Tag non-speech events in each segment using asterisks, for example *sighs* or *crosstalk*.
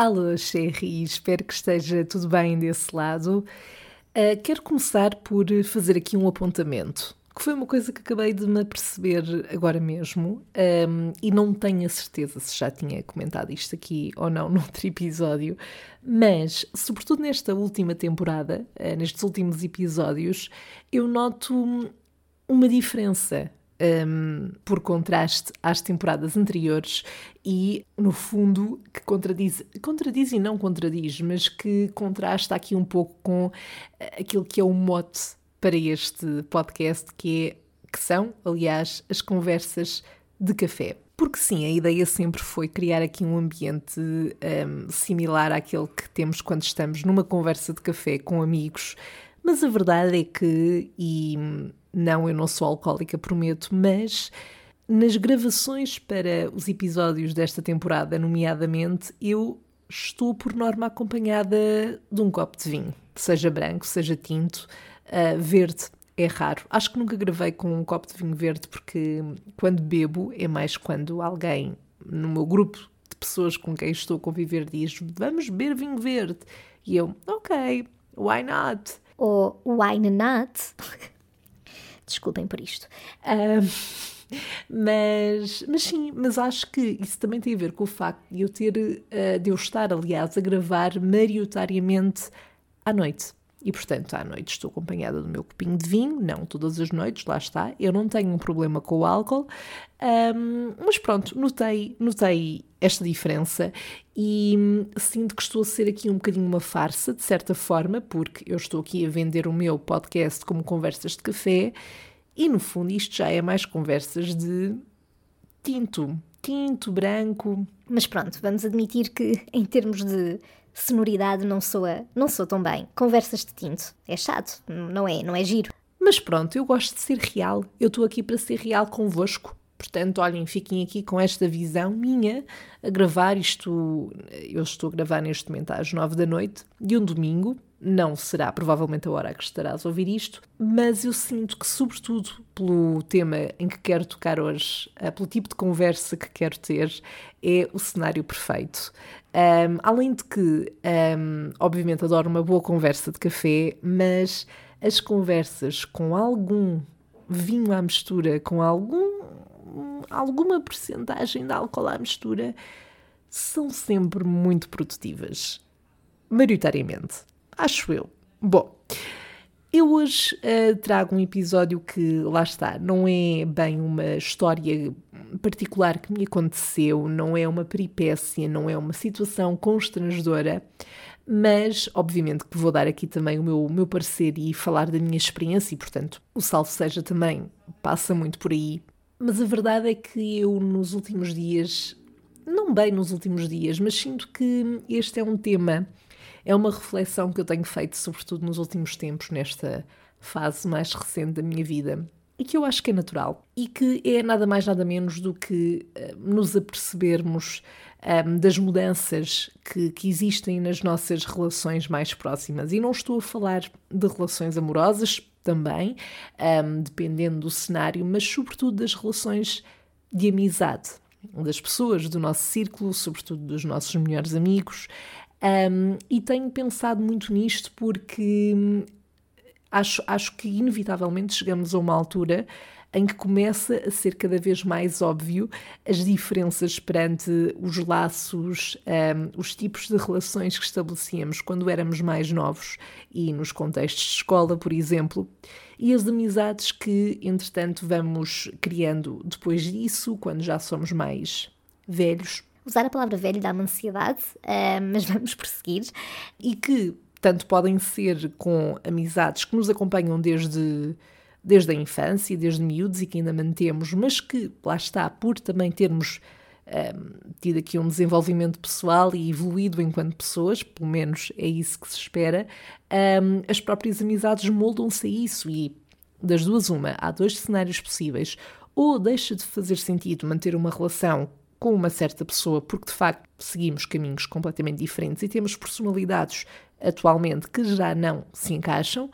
Alô, Sherry, espero que esteja tudo bem desse lado. Uh, quero começar por fazer aqui um apontamento, que foi uma coisa que acabei de me aperceber agora mesmo um, e não tenho a certeza se já tinha comentado isto aqui ou não *laughs* noutro episódio, mas, sobretudo nesta última temporada, uh, nestes últimos episódios, eu noto uma diferença um, por contraste às temporadas anteriores e, no fundo, que contradiz, contradiz e não contradiz, mas que contrasta aqui um pouco com eh, aquilo que é o mote para este podcast, que, é, que são, aliás, as conversas de café. Porque sim, a ideia sempre foi criar aqui um ambiente um, similar àquele que temos quando estamos numa conversa de café com amigos, mas a verdade é que, e não, eu não sou alcoólica, prometo, mas nas gravações para os episódios desta temporada, nomeadamente, eu estou por norma acompanhada de um copo de vinho, seja branco, seja tinto, uh, verde é raro. Acho que nunca gravei com um copo de vinho verde porque quando bebo é mais quando alguém no meu grupo de pessoas com quem estou a conviver diz vamos beber vinho verde e eu ok, why not? Ou why not? *laughs* Desculpem por isto. *laughs* mas, mas sim, mas acho que isso também tem a ver com o facto de eu ter, uh, de eu estar, aliás, a gravar maioritariamente à noite. E, portanto, à noite estou acompanhada do meu copinho de vinho, não todas as noites, lá está. Eu não tenho um problema com o álcool, um, mas pronto, notei, notei esta diferença e hum, sinto que estou a ser aqui um bocadinho uma farsa, de certa forma, porque eu estou aqui a vender o meu podcast como conversas de café e, no fundo, isto já é mais conversas de tinto, tinto, branco. Mas pronto, vamos admitir que, em termos de sonoridade não soa, não soa tão bem. Conversas de tinto. É chato, não é? Não é giro. Mas pronto, eu gosto de ser real. Eu estou aqui para ser real convosco. Portanto, olhem, fiquem aqui com esta visão minha a gravar isto. Eu estou a gravar neste momento às nove da noite de um domingo. Não será provavelmente a hora que estarás a ouvir isto, mas eu sinto que, sobretudo pelo tema em que quero tocar hoje, eh, pelo tipo de conversa que quero ter, é o cenário perfeito. Um, além de que, um, obviamente, adoro uma boa conversa de café, mas as conversas com algum vinho à mistura, com algum, alguma porcentagem de álcool à mistura, são sempre muito produtivas. Maioritariamente. Acho eu. Bom, eu hoje uh, trago um episódio que, lá está, não é bem uma história particular que me aconteceu, não é uma peripécia, não é uma situação constrangedora, mas obviamente que vou dar aqui também o meu, meu parecer e falar da minha experiência, e portanto o salvo seja também passa muito por aí. Mas a verdade é que eu nos últimos dias, não bem nos últimos dias, mas sinto que este é um tema é uma reflexão que eu tenho feito, sobretudo nos últimos tempos, nesta fase mais recente da minha vida, e que eu acho que é natural e que é nada mais nada menos do que uh, nos apercebermos um, ehm, das mudanças que, que, existem nas nossas relações mais próximas. E não estou a falar de relações amorosas também, um, ehm, dependendo do cenário, mas sobretudo das relações de amizade das pessoas do nosso círculo, sobretudo dos nossos melhores amigos, um, e tenho pensado muito nisto porque hum, acho, acho que inevitavelmente chegamos a uma altura em que começa a ser cada vez mais óbvio as diferenças perante os laços, um, os tipos de relações que estabelecíamos quando éramos mais novos e nos contextos de escola, por exemplo, e as amizades que, entretanto, vamos criando depois disso, quando já somos mais velhos Usar a palavra velho dá-me ansiedade, uh, mas *laughs* vamos prosseguir. E que tanto podem ser com amizades que nos acompanham desde, desde a infância, desde miúdos e que ainda mantemos, mas que, lá está, por também termos ehm, tido aqui um desenvolvimento pessoal e evoluído enquanto pessoas, pelo menos é isso que se espera, ehm, as próprias amizades moldam-se a isso e das duas uma, há dois cenários possíveis. Ou deixa de fazer sentido manter uma relação com uma certa pessoa, porque de facto seguimos caminhos completamente diferentes e temos personalidades atualmente que já não se encaixam,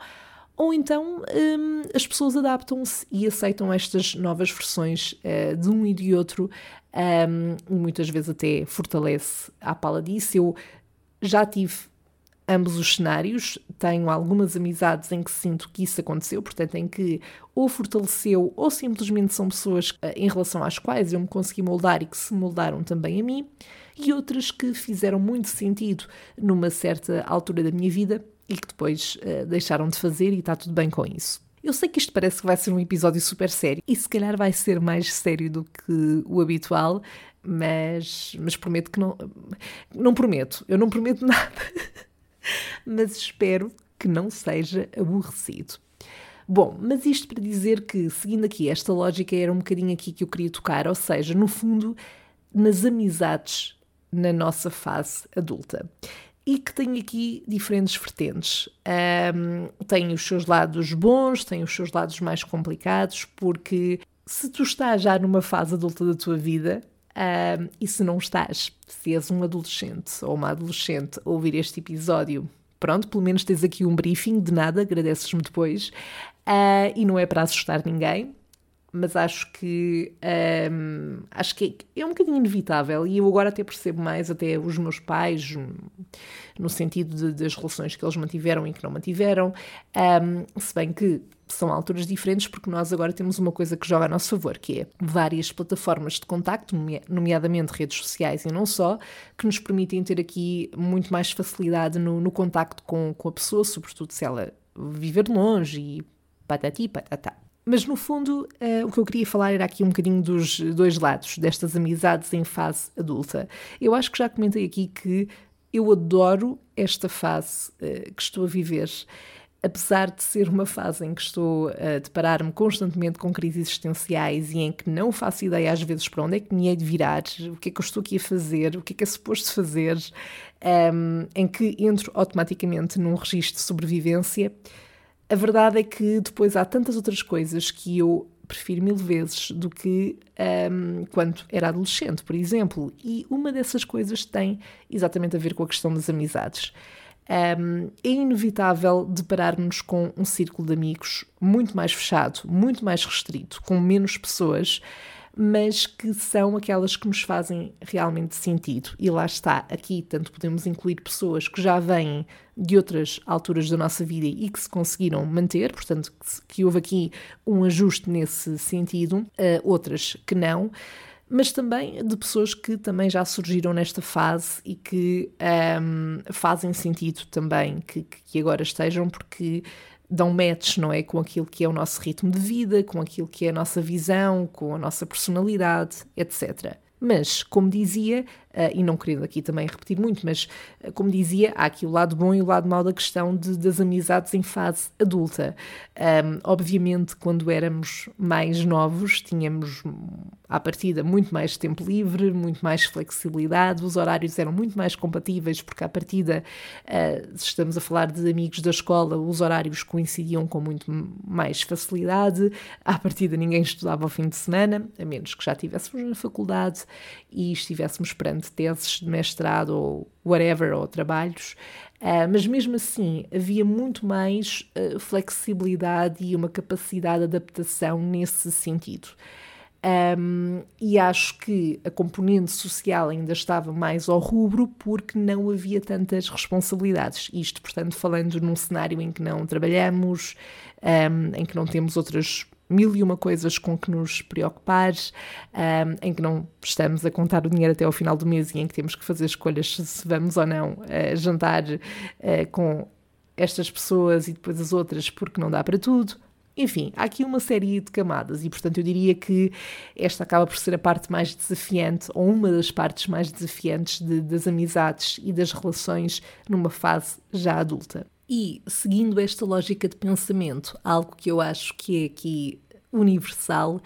ou então hum, as pessoas adaptam-se e aceitam estas novas versões uh, de um e de outro, um, muitas vezes até fortalece à pala disso. Eu já tive ambos os cenários, tenho algumas amizades em que sinto que isso aconteceu, portanto, em que ou fortaleceu ou simplesmente são pessoas uh, em relação às quais eu me consegui moldar e que se moldaram também a mim, e outras que fizeram muito sentido numa certa altura da minha vida e que depois uh, deixaram de fazer e está tudo bem com isso. Eu sei que isto parece que vai ser um episódio super sério e se calhar vai ser mais sério do que o habitual, mas, mas prometo que não. Não prometo, eu não prometo *laughs* nada, mas espero que não seja aborrecido. Bom, mas isto para dizer que, seguindo aqui esta lógica, era um bocadinho aqui que eu queria tocar, ou seja, no fundo, nas amizades na nossa fase adulta e que tem aqui diferentes vertentes. Um, tem os seus lados bons, tem os seus lados mais complicados, porque se tu estás já numa fase adulta da tua vida, um, e se não estás, se és um adolescente ou uma adolescente a ouvir este episódio, pronto, pelo menos tens aqui um briefing de nada, agradeces-me depois, uh, e não é para assustar ninguém, mas acho que um, acho que é um bocadinho inevitável e eu agora até percebo mais até os meus pais no sentido de, das relações que eles mantiveram e que não mantiveram. Um, se bem que são alturas diferentes porque nós agora temos uma coisa que joga a nosso favor, que é várias plataformas de contacto, nomeadamente redes sociais e não só, que nos permitem ter aqui muito mais facilidade no, no contacto com, com a pessoa, sobretudo se ela viver longe e patati patatá. Mas no fundo, uh, o que eu queria falar era aqui um bocadinho dos dois lados destas amizades em fase adulta. Eu acho que já comentei aqui que eu adoro esta fase uh, que estou a viver. Apesar de ser uma fase em que estou a deparar-me constantemente com crises existenciais e em que não faço ideia às vezes para onde é que me hei de virar, o que é que eu estou aqui a fazer, o que é que é suposto fazer, um, em que entro automaticamente num registro de sobrevivência, a verdade é que depois há tantas outras coisas que eu prefiro mil vezes do que um, quando era adolescente, por exemplo. E uma dessas coisas tem exatamente a ver com a questão das amizades. Um, é inevitável depararmos com um círculo de amigos muito mais fechado, muito mais restrito, com menos pessoas mas que são aquelas que nos fazem realmente sentido. E lá está, aqui tanto podemos incluir pessoas que já vêm de outras alturas da nossa vida e que se conseguiram manter, portanto, que, houve aqui um ajuste nesse sentido, uh, outras que não mas também de pessoas que também já surgiram nesta fase e que um, ehm, fazem sentido também que, que agora estejam, porque dão match, não é? Com aquilo que é o nosso ritmo de vida, com aquilo que é a nossa visão, com a nossa personalidade, etc. Mas, como dizia, e não querendo aqui também repetir muito, mas uh, como dizia, há aqui o lado bom e o lado mau da questão de, das amizades em fase adulta. Um, obviamente, quando éramos mais novos, tínhamos à partida muito mais tempo livre, muito mais flexibilidade, os horários eram muito mais compatíveis, porque à partida, uh, se estamos a falar de amigos da escola, os horários coincidiam com muito mais facilidade, à partida ninguém estudava ao fim de semana, a menos que já estivéssemos na faculdade e estivéssemos perante de teses de mestrado ou whatever, ou trabalhos, uh, mas mesmo assim havia muito mais uh, flexibilidade e uma capacidade de adaptação nesse sentido. Um, e acho que a componente social ainda estava mais ao rubro porque não havia tantas responsabilidades. Isto, portanto, falando num cenário em que não trabalhamos, um, em que não temos outras mil e uma coisas com que nos preocupar, um, em que não estamos a contar o dinheiro até ao final do mês e em que temos que fazer escolhas se vamos ou não uh, jantar uh, com estas pessoas e depois as outras porque não dá para tudo. Enfim, há aqui uma série de camadas e, portanto, eu diria que esta acaba por ser a parte mais desafiante, ou uma das partes mais desafiantes de, das amizades e das relações numa fase já adulta. E, seguindo esta lógica de pensamento, algo que eu acho que é aqui universal,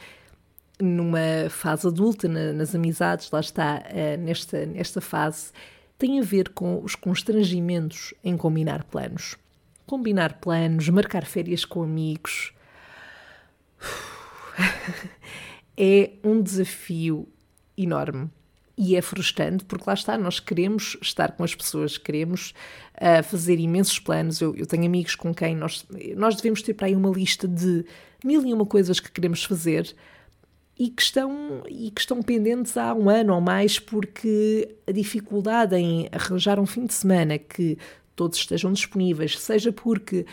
numa fase adulta, na, nas amizades, lá está, uh, nesta, nesta fase, tem a ver com os constrangimentos em combinar planos. Combinar planos, marcar férias com amigos. *sighs* é um desafio enorme. E é frustrante porque lá está, nós queremos estar com as pessoas, queremos uh, fazer imensos planos. Eu, eu, tenho amigos com quem nós, nós devemos ter para aí uma lista de mil e uma coisas que queremos fazer e que estão, e que estão pendentes há um ano ou mais porque a dificuldade em arranjar um fim de semana que todos estejam disponíveis, seja porque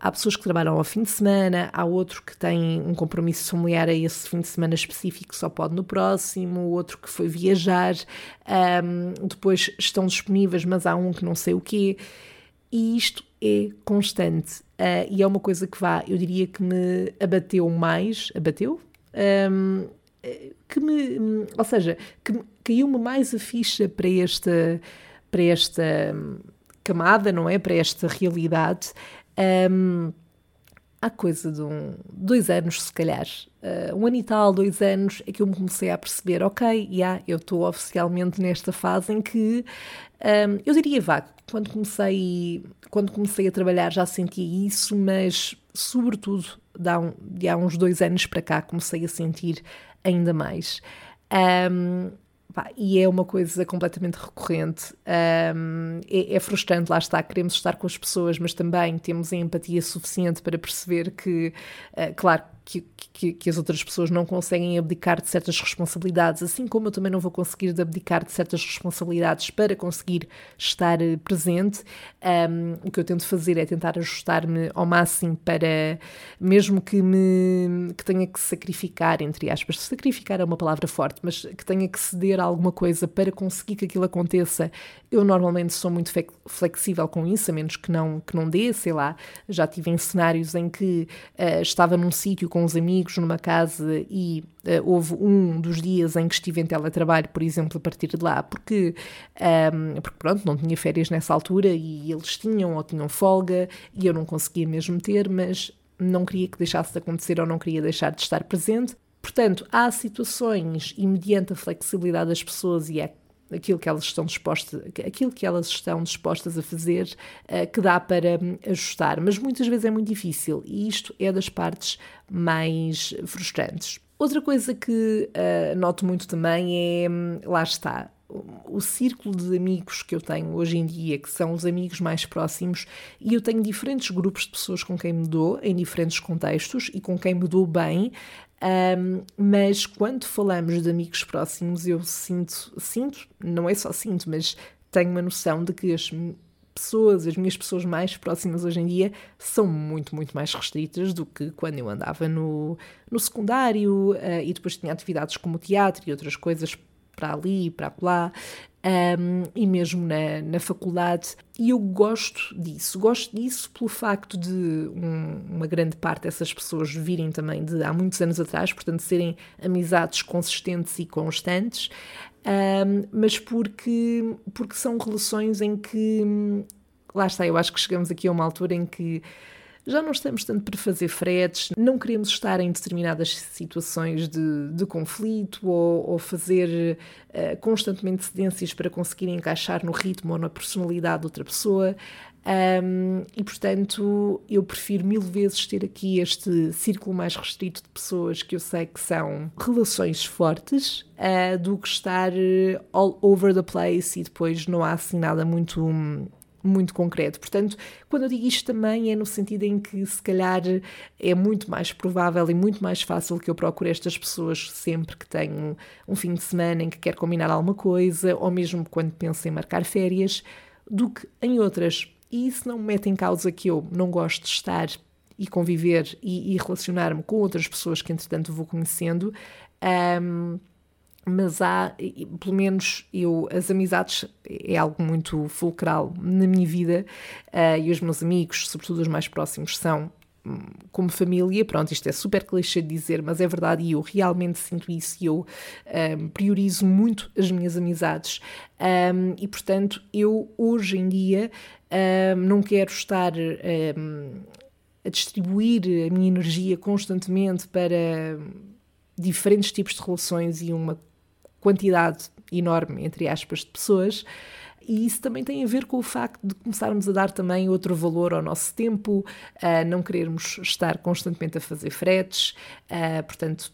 Há pessoas que trabalham ao fim de semana, há outro que tem um compromisso familiar a esse fim de semana específico, só pode no próximo, outro que foi viajar, um, depois estão disponíveis, mas há um que não sei o quê. E isto é constante. Uh, e é uma coisa que vá, eu diria que me abateu mais, abateu? Um, que me, ou seja, que caiu-me mais a ficha para esta, para esta camada, não é? Para esta realidade, um, há coisa de um, dois anos, se calhar, uh, um ano e tal, dois anos, é que eu me comecei a perceber, ok, yeah, eu estou oficialmente nesta fase em que, um, eu diria vago, quando comecei, quando comecei a trabalhar já sentia isso, mas sobretudo de há, um, de há uns dois anos para cá comecei a sentir ainda mais. Um, Pá, e é uma coisa completamente recorrente. Um, é, é, frustrante, lá está, queremos estar com as pessoas, mas também temos a empatia suficiente para perceber que, uh, claro, que, que, que, as outras pessoas não conseguem abdicar de certas responsabilidades, assim como eu também não vou conseguir abdicar de certas responsabilidades para conseguir estar eh, presente. Um, o que eu tento fazer é tentar ajustar-me ao máximo para, mesmo que me que tenha que sacrificar, entre aspas, sacrificar é uma palavra forte, mas que tenha que ceder a alguma coisa para conseguir que aquilo aconteça, eu normalmente sou muito flexível com isso, a menos que não, que não dê, sei lá. Já tive em cenários em que uh, estava num sítio com os amigos numa casa e uh, houve um dos dias em que estive em teletrabalho, por exemplo, a partir de lá, porque, um, ehm, porque pronto, não tinha férias nessa altura e eles tinham ou tinham folga e eu não conseguia mesmo ter, mas não queria que deixasse de acontecer ou não queria deixar de estar presente. Portanto, há situações e mediante a flexibilidade das pessoas e é aquilo que elas estão dispostas, aquilo que elas estão dispostas a fazer, uh, que dá para um, ajustar, mas muitas vezes é muito difícil e isto é das partes mais frustrantes. Outra coisa que uh, noto muito também é, hum, lá está, o círculo de amigos que eu tenho hoje em dia, que são os amigos mais próximos, e eu tenho diferentes grupos de pessoas com quem me dou, em diferentes contextos, e com quem me dou bem, um, mas quando falamos de amigos próximos, eu sinto, sinto, não é só sinto, mas tenho uma noção de que as pessoas, as minhas pessoas mais próximas hoje em dia, são muito, muito mais restritas do que quando eu andava no, no secundário uh, e depois tinha atividades como teatro e outras coisas para ali e para lá. Um, e mesmo na, na faculdade, e eu gosto disso. Gosto disso pelo facto de um, uma grande parte dessas pessoas virem também de há muitos anos atrás, portanto, serem amizades consistentes e constantes, um, mas porque, porque são relações em que. Lá está, eu acho que chegamos aqui a uma altura em que já não estamos tanto para fazer fretes, não queremos estar em determinadas situações de, de conflito ou, ou fazer uh, constantemente cedências para conseguir encaixar no ritmo ou na personalidade de outra pessoa. Um, e portanto, eu prefiro mil vezes ter aqui este círculo mais restrito de pessoas que eu sei que são relações fortes uh, do que estar all over the place e depois não há assim nada muito muito concreto. Portanto, quando eu digo isto também é no sentido em que se calhar é muito mais provável e muito mais fácil que eu procure estas pessoas sempre que tenho um fim de semana em que quero combinar alguma coisa, ou mesmo quando penso em marcar férias, do que em outras. E isso não me mete em causa que eu não gosto de estar e conviver e, e relacionar-me com outras pessoas que entretanto vou conhecendo. Um, mas há, pelo menos eu, as amizades é algo muito fulcral na minha vida uh, e os meus amigos, sobretudo os mais próximos, são hum, como família, pronto, isto é super clichê de dizer, mas é verdade e eu realmente sinto isso e eu um, priorizo muito as minhas amizades. Um, e portanto eu hoje em dia um, não quero estar a distribuir a minha energia constantemente para diferentes tipos de relações e uma quantidade enorme, entre aspas, de pessoas. E isso também tem a ver com o facto de começarmos a dar também outro valor ao nosso tempo, a não querermos estar constantemente a fazer fretes, portanto,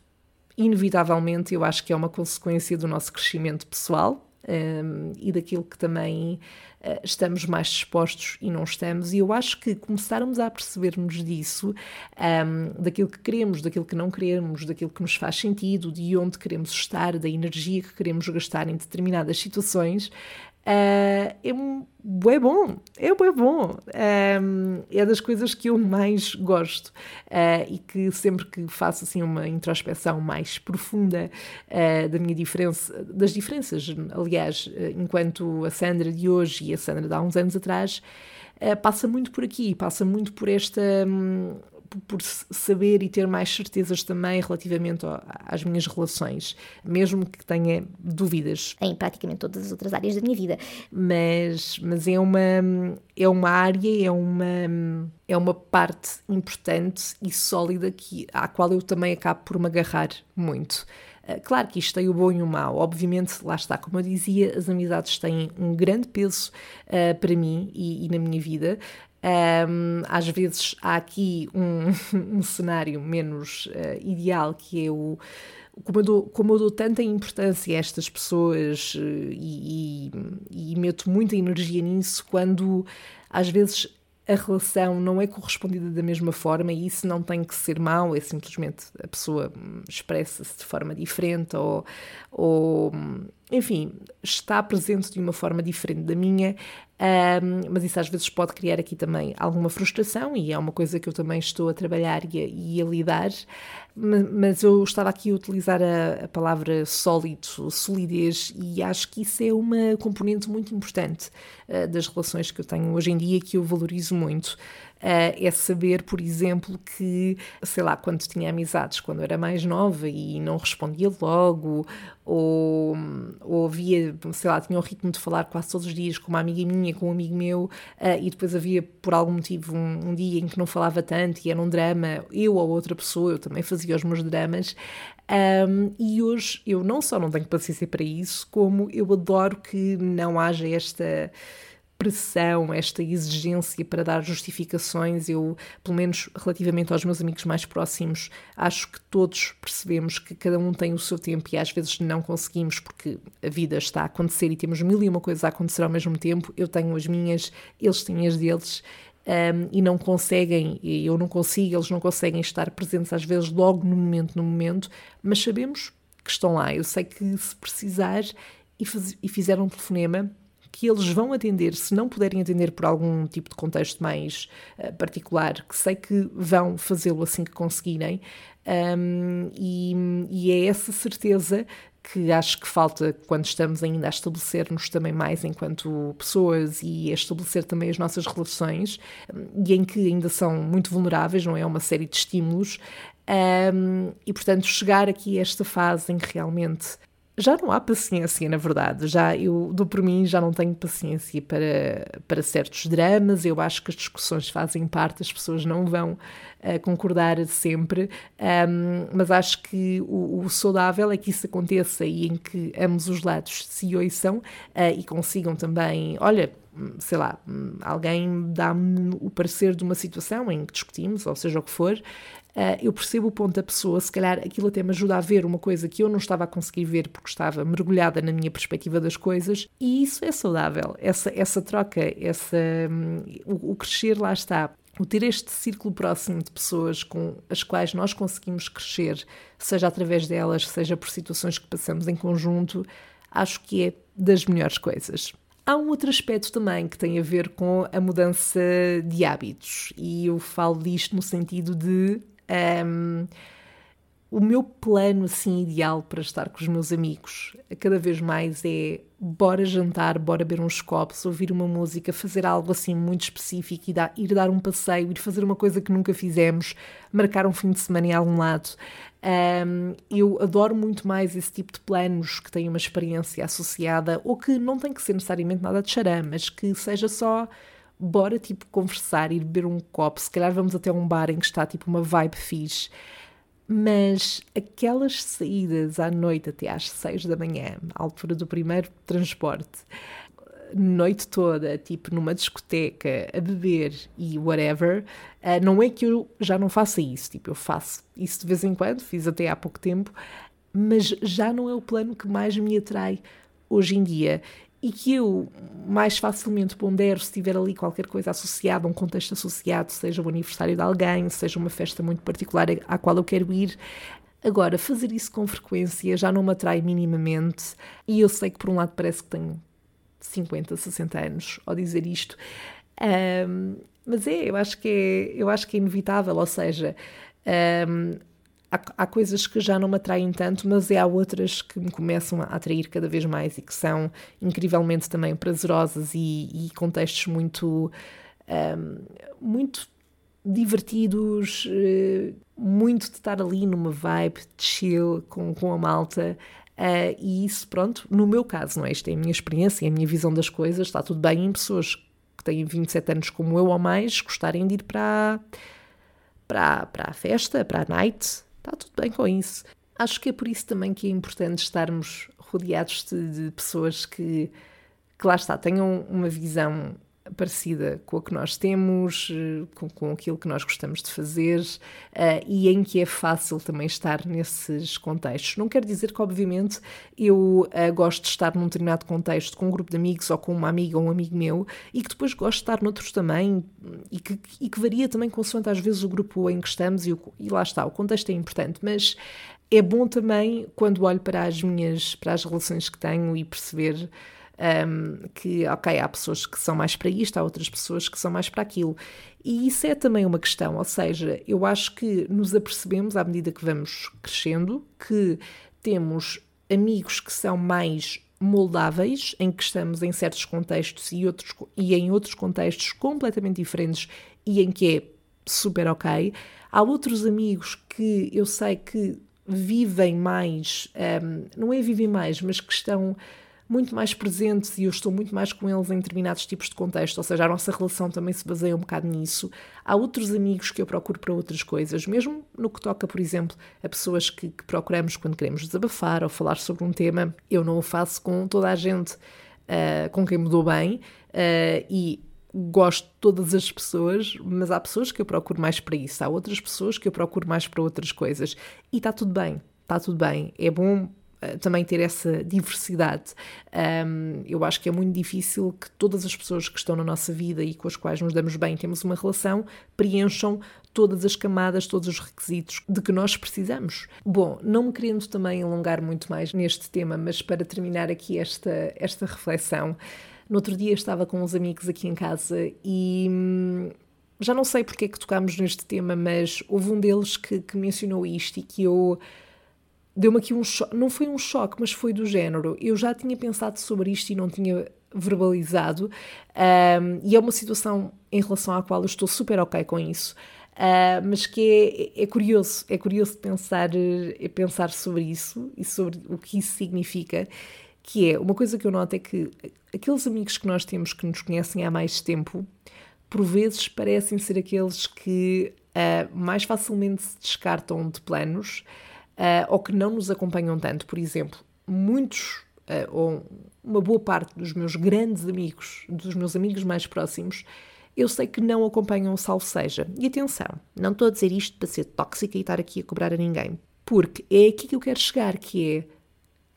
inevitavelmente, eu acho que é uma consequência do nosso crescimento pessoal um, e daquilo que também estamos mais dispostos e não estamos. E eu acho que começarmos a percebermos disso, um, daquilo que queremos, daquilo que não queremos, daquilo que nos faz sentido, de onde queremos estar, da energia que queremos gastar em determinadas situações, Uh, é bué bom, é bom. Um, é das coisas que eu mais gosto uh, e que sempre que faço assim uma introspeção mais profunda uh, da minha diferença, das diferenças, aliás, enquanto a Sandra de hoje e a Sandra de há uns anos atrás, passa muito por aqui, passa muito por esta. Por saber e ter mais certezas também relativamente às minhas relações, mesmo que tenha dúvidas. Em praticamente todas as outras áreas da minha vida. Mas, mas é, uma, é uma área, é uma, é uma parte importante e sólida que, à qual eu também acabo por me agarrar muito. Eh, claro que isto tem o bom e o mau. Obviamente, lá está, como eu dizia, as amizades têm um grande peso uh, para mim e, e, na minha vida. Um, às vezes há aqui um, *laughs* um cenário menos uh, ideal que é o como eu, dou, como eu dou tanta importância a estas pessoas uh, e, e, e meto muita energia nisso quando às vezes a relação não é correspondida da mesma forma e isso não tem que ser mau, é simplesmente a pessoa expressa-se de forma diferente ou, ou, enfim, está presente de uma forma diferente da minha, um, mas isso às vezes pode criar aqui também alguma frustração e é uma coisa que eu também estou a trabalhar e a, e a lidar, mas eu estava aqui a utilizar a, a, palavra sólido, solidez, e acho que isso é uma componente muito importante uh, das relações que eu tenho hoje em dia que eu valorizo muito. Uh, é saber, por exemplo, que, sei lá, quando tinha amizades, quando era mais nova e não respondia logo, ou, ou havia, sei lá, tinha o ritmo de falar quase todos os dias com uma amiga minha, com um amigo meu, uh, e depois havia, por algum motivo, um, um, dia em que não falava tanto e era um drama, eu ou outra pessoa, eu também fazia os meus dramas. Um, e hoje eu não só não tenho paciência para isso, como eu adoro que não haja esta pressão, esta exigência para dar justificações. Eu, pelo menos relativamente aos meus amigos mais próximos, acho que todos percebemos que cada um tem o seu tempo e às vezes não conseguimos porque a vida está a acontecer e temos mil e uma coisas a acontecer ao mesmo tempo. Eu tenho as minhas, eles têm as deles. Um, e não conseguem, eu não consigo, eles não conseguem estar presentes às vezes logo no momento, no momento, mas sabemos que estão lá. Eu sei que se precisar e, faz, e fizer um telefonema, que eles vão atender, se não puderem atender por algum tipo de contexto mais uh, particular, que sei que vão fazê-lo assim que conseguirem, um, e, e é essa certeza que acho que falta quando estamos ainda a estabelecer-nos também mais enquanto pessoas e a estabelecer também as nossas relações, e em que ainda são muito vulneráveis, não é? Uma série de estímulos. Um, e portanto, chegar aqui a esta fase em que realmente já não há paciência, na verdade. Já eu dou por mim, já não tenho paciência para, para certos dramas. Eu acho que as discussões fazem parte, as pessoas não vão uh, concordar sempre, um, mas acho que o, o, saudável é que isso aconteça e em que ambos os lados se ouçam uh, e consigam também, olha, sei lá, alguém dá-me o parecer de uma situação em que discutimos, ou seja o que for, Uh, eu percebo o ponto da pessoa, se calhar aquilo até me ajuda a ver uma coisa que eu não estava a conseguir ver porque estava mergulhada na minha perspectiva das coisas, e isso é saudável. Essa, essa troca, essa, um, o, o crescer lá está. O ter este círculo próximo de pessoas com as quais nós conseguimos crescer, seja através delas, seja por situações que passamos em conjunto, acho que é das melhores coisas. Há um outro aspecto também que tem a ver com a mudança de hábitos, e eu falo disto no sentido de um, o meu plano assim ideal para estar com os meus amigos cada vez mais é bora jantar, bora beber uns copos, ouvir uma música, fazer algo assim muito específico e ir dar um passeio, ir fazer uma coisa que nunca fizemos, marcar um fim de semana em algum lado. Um, eu adoro muito mais esse tipo de planos que têm uma experiência associada ou que não tem que ser necessariamente nada de charã, mas que seja só bora tipo conversar, ir beber um copo, se calhar vamos até um bar em que está tipo uma vibe fixe. Mas aquelas saídas à noite até às seis da manhã, à altura do primeiro transporte, noite toda, tipo numa discoteca, a beber e whatever, uh, não é que eu já não faça isso, tipo, eu faço isso de vez em quando, fiz até há pouco tempo, mas já não é o plano que mais me atrai hoje em dia e que eu mais facilmente pondero se tiver ali qualquer coisa associada, um contexto associado, seja o aniversário de alguém, seja uma festa muito particular à qual eu quero ir. Agora, fazer isso com frequência já não me atrai minimamente, e eu sei que por um lado parece que tenho 50, 60 anos ao dizer isto, um, mas é, eu acho que é, eu acho que é inevitável, ou seja, um, há, há, coisas que já não me atraem tanto, mas é, há outras que me começam a atrair cada vez mais e que são incrivelmente também prazerosas e, e contextos muito, um, muito divertidos, uh, muito de estar ali numa vibe chill com, com a malta. Uh, e isso, pronto, no meu caso, não é? Isto é a minha experiência, é a minha visão das coisas, está tudo bem em pessoas que têm 27 anos como eu ou mais gostarem de ir para, para, para a festa, para a night, está tudo bem com isso. Acho que é por isso também que é importante estarmos rodeados de, de pessoas que, que lá está, tenham uma visão parecida com a que nós temos, eh, com, com aquilo que nós gostamos de fazer uh, e em que é fácil também estar nesses contextos. Não quer dizer que, obviamente, eu uh, gosto de estar num determinado contexto com um grupo de amigos ou com uma amiga ou um amigo meu e que depois gosto de estar noutros também e que, e que varia também consoante às vezes o grupo em que estamos e, o, e lá está, o contexto é importante, mas é bom também quando olho para as minhas, para as relações que tenho e perceber um, que, ok, há pessoas que são mais para isto, há outras pessoas que são mais para aquilo. E isso é também uma questão, ou seja, eu acho que nos apercebemos à medida que vamos crescendo que temos amigos que são mais moldáveis, em que estamos em certos contextos e, outros, e em outros contextos completamente diferentes e em que é super ok. Há outros amigos que eu sei que vivem mais, um, não é vivem mais, mas que estão muito mais presentes e eu estou muito mais com eles em determinados tipos de contexto, ou seja, a nossa relação também se baseia um bocado nisso. Há outros amigos que eu procuro para outras coisas, mesmo no que toca, por exemplo, a pessoas que, que procuramos quando queremos desabafar ou falar sobre um tema. Eu não o faço com toda a gente uh, com quem me dou bem uh, e gosto de todas as pessoas, mas há pessoas que eu procuro mais para isso, há outras pessoas que eu procuro mais para outras coisas. E está tudo bem, está tudo bem. É bom também ter essa diversidade. Um, eu acho que é muito difícil que todas as pessoas que estão na nossa vida e com as quais nos damos bem, temos uma relação, preencham todas as camadas, todos os requisitos de que nós precisamos. Bom, não me querendo também alongar muito mais neste tema, mas para terminar aqui esta, esta reflexão, no outro dia estava com uns amigos aqui em casa e. Hum, já não sei porque é que tocámos neste tema, mas houve um deles que, que mencionou isto e que eu deu-me aqui um choque, não foi um choque, mas foi do género. Eu já tinha pensado sobre isto e não tinha verbalizado, um, e é uma situação em relação à qual eu estou super ok com isso. Uh, mas que é, é, curioso, é curioso pensar, é pensar sobre isso e sobre o que isso significa, que é, uma coisa que eu noto é que aqueles amigos que nós temos que nos conhecem há mais tempo, por vezes parecem ser aqueles que uh, mais facilmente se descartam de planos, uh, ou que não nos acompanham tanto. Por exemplo, muitos uh, ou uma boa parte dos meus grandes amigos, dos meus amigos mais próximos, eu sei que não acompanham o Salve Seja. E atenção, não estou a dizer isto para ser tóxica e estar aqui a cobrar a ninguém, porque é aqui que eu quero chegar, que é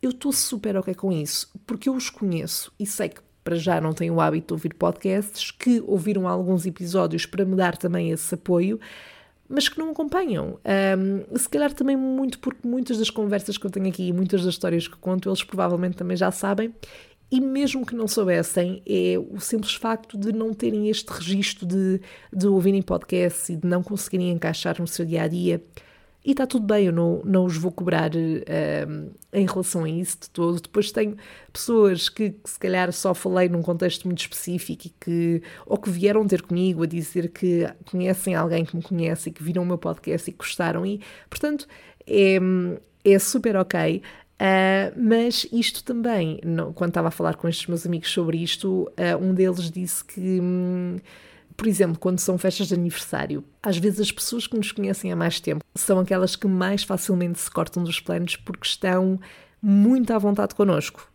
eu estou super ok com isso, porque eu os conheço e sei que para já não tenho o hábito de ouvir podcasts, que ouviram alguns episódios para me dar também esse apoio mas que não acompanham. Um, se calhar também muito porque muitas das conversas que eu tenho aqui e muitas das histórias que conto, eles provavelmente também já sabem. E mesmo que não soubessem, é o simples facto de não terem este registro de, de ouvirem podcasts e de não conseguirem encaixar no seu dia a dia e está tudo bem, eu não, não os vou cobrar uh, em relação a isso de todo. Depois tenho pessoas que, que, se calhar só falei num contexto muito específico e que, ou que vieram ter comigo a dizer que conhecem alguém que me conhece e que viram o meu podcast e gostaram, e portanto é, é super ok. Uh, mas isto também, não, quando estava a falar com estes meus amigos sobre isto, uh, um deles disse que. Hum, por exemplo, quando são festas de aniversário, às vezes as pessoas que nos conhecem há mais tempo são aquelas que mais facilmente se cortam dos planos porque estão muito à vontade connosco.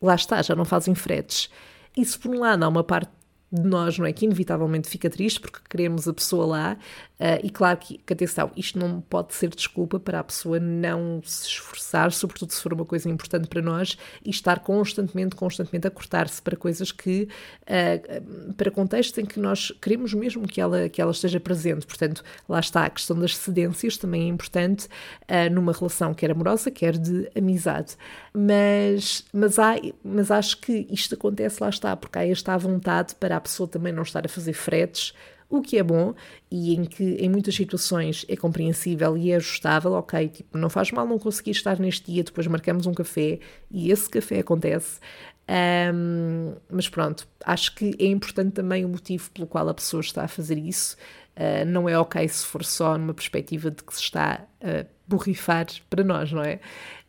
Lá está, já não fazem fretes. Isso, por um lado, há uma parte de nós, não é? Que inevitavelmente fica triste porque queremos a pessoa lá. Uh, e claro que, que, atenção, isto não pode ser desculpa para a pessoa não se esforçar, sobretudo se for uma coisa importante para nós, e estar constantemente, constantemente a cortar-se para coisas que, uh, para contextos em que nós queremos mesmo que ela, que ela esteja presente. Portanto, lá está a questão das cedências, também é importante uh, numa relação quer amorosa, quer de amizade. Mas, mas, há, mas acho que isto acontece, lá está, porque há esta vontade para a pessoa também não estar a fazer fretes o que é bom e em que em muitas situações é compreensível e é ajustável, ok, tipo, não faz mal não conseguir estar neste dia, depois marcamos um café e esse café acontece. Um, mas pronto, acho que é importante também o motivo pelo qual a pessoa está a fazer isso. Uh, não é ok se for só numa perspectiva de que se está a borrifar para nós, não é?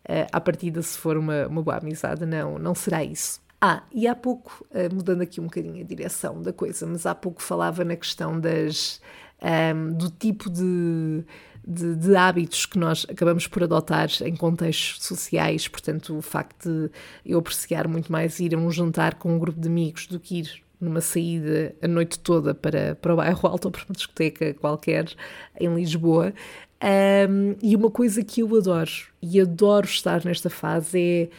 Uh, à partida, se for uma, uma boa amizade, não, não será isso. Ah, e há pouco, uh, mudando aqui um bocadinho a direção da coisa, mas há pouco falava na questão das, um, do tipo de, de, de, hábitos que nós acabamos por adotar em contextos sociais, portanto, o facto de eu apreciar muito mais ir a um jantar com um grupo de amigos do que ir numa saída a noite toda para, para o bairro alto ou para uma discoteca qualquer em Lisboa. Um, e uma coisa que eu adoro, e adoro estar nesta fase, é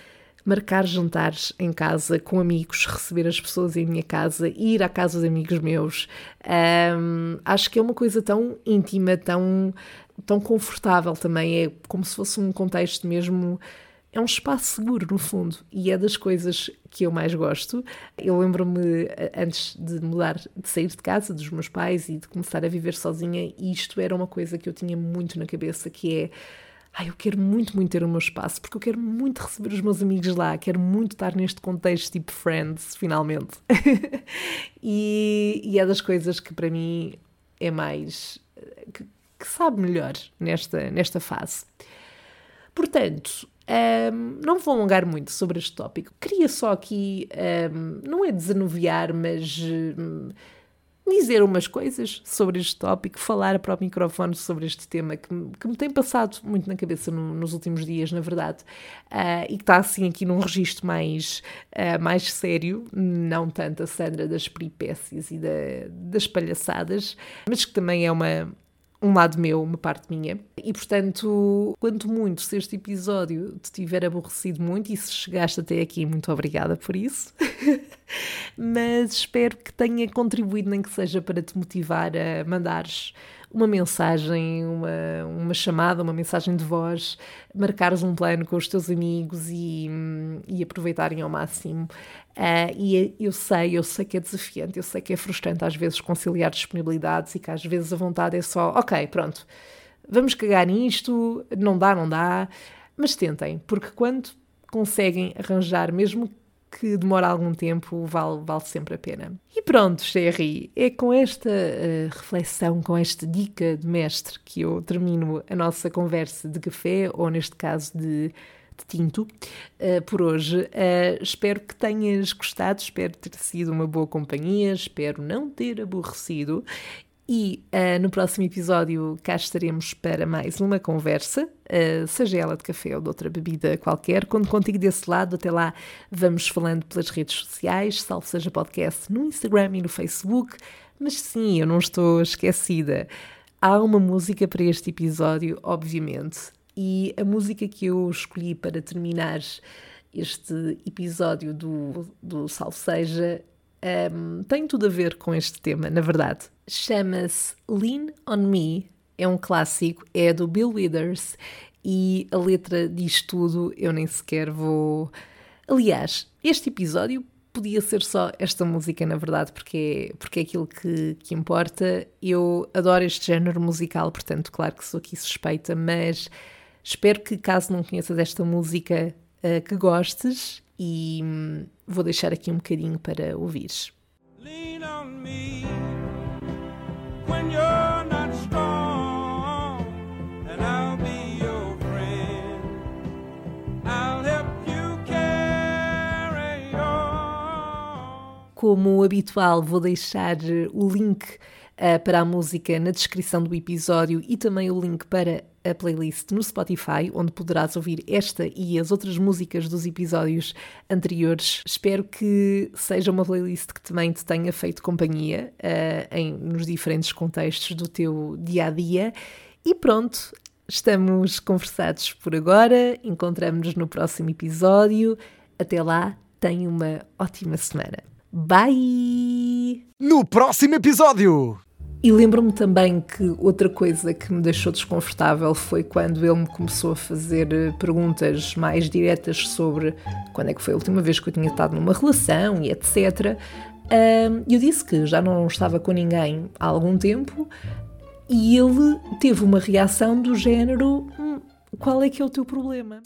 marcar jantares em casa com amigos, receber as pessoas em minha casa, ir à casa de amigos meus. Um, acho que é uma coisa tão íntima, tão, tão confortável também. É como se fosse um contexto mesmo. É um espaço seguro, no fundo, e é das coisas que eu mais gosto. Eu lembro-me, antes de mudar, de sair de casa dos meus pais e de começar a viver sozinha, isto era uma coisa que eu tinha muito na cabeça, que é Ai, eu quero muito, muito ter o meu espaço, porque eu quero muito receber os meus amigos lá, quero muito estar neste contexto tipo Friends, finalmente. *laughs* e, e, é das coisas que para mim é mais. que, que sabe melhor nesta, nesta fase. Portanto, um, não vou alongar muito sobre este tópico. Queria só aqui, um, não é desanuviar, mas. Um, dizer umas coisas sobre este tópico, falar para o microfone sobre este tema que, que me tem passado muito na cabeça no, nos últimos dias, na verdade, uh, e que está assim aqui num registro mais, uh, mais sério, não tanto a Sandra das peripécias e da, das palhaçadas, mas que também é uma, um lado meu, uma parte minha. E portanto, quanto muito se este episódio te tiver aborrecido muito, e se chegaste até aqui, muito obrigada por isso. *laughs* Mas espero que tenha contribuído, nem que seja para te motivar a mandares uma mensagem, uma, uma chamada, uma mensagem de voz, marcares um plano com os teus amigos e, e aproveitarem ao máximo. Uh, e eu sei, eu sei que é desafiante, eu sei que é frustrante às vezes conciliar disponibilidades e que às vezes a vontade é só, ok, pronto, vamos cagar nisto, não dá, não dá, mas tentem, porque quando conseguem arranjar, mesmo que demora algum tempo, vale, vale sempre a pena. E pronto, Sherry, é com esta uh, reflexão, com esta dica de mestre que eu termino a nossa conversa de café, ou neste caso de, de tinto, uh, por hoje. Uh, espero que tenhas gostado, espero ter sido uma boa companhia, espero não ter aborrecido e uh, no próximo episódio cá estaremos para mais uma conversa, uh, seja ela de café ou de outra bebida qualquer. Conto contigo desse lado. Até lá vamos falando pelas redes sociais, salvo seja podcast no Instagram e no Facebook. Mas sim, eu não estou esquecida. Há uma música para este episódio, obviamente, e a música que eu escolhi para terminar este episódio do, do Salve Seja um, tem tudo a ver com este tema, na verdade. Chama-se Lean on Me, é um clássico, é do Bill Withers e a letra diz tudo, eu nem sequer vou. Aliás, este episódio podia ser só esta música, na verdade, porque é, porque é aquilo que, que importa. Eu adoro este género musical, portanto, claro que sou aqui suspeita, mas espero que, caso não conheças esta música, uh, que gostes e hum, vou deixar aqui um bocadinho para ouvires. Lean on me Como habitual, vou deixar o link uh, para a música na descrição do episódio e também o link para a playlist no Spotify, onde poderás ouvir esta e as outras músicas dos episódios anteriores. Espero que seja uma playlist que também te tenha feito companhia uh, em, nos diferentes contextos do teu dia a dia. E pronto, estamos conversados por agora. Encontramos-nos no próximo episódio. Até lá, tenha uma ótima semana. Bye! No próximo episódio! E lembro-me também que outra coisa que me deixou desconfortável foi quando ele me começou a fazer eh, perguntas mais diretas sobre quando é que foi a última vez que eu tinha estado numa relação e etc. Eu disse que já não estava com ninguém há algum tempo e ele teve uma reação do género: hum, qual é que é o teu problema?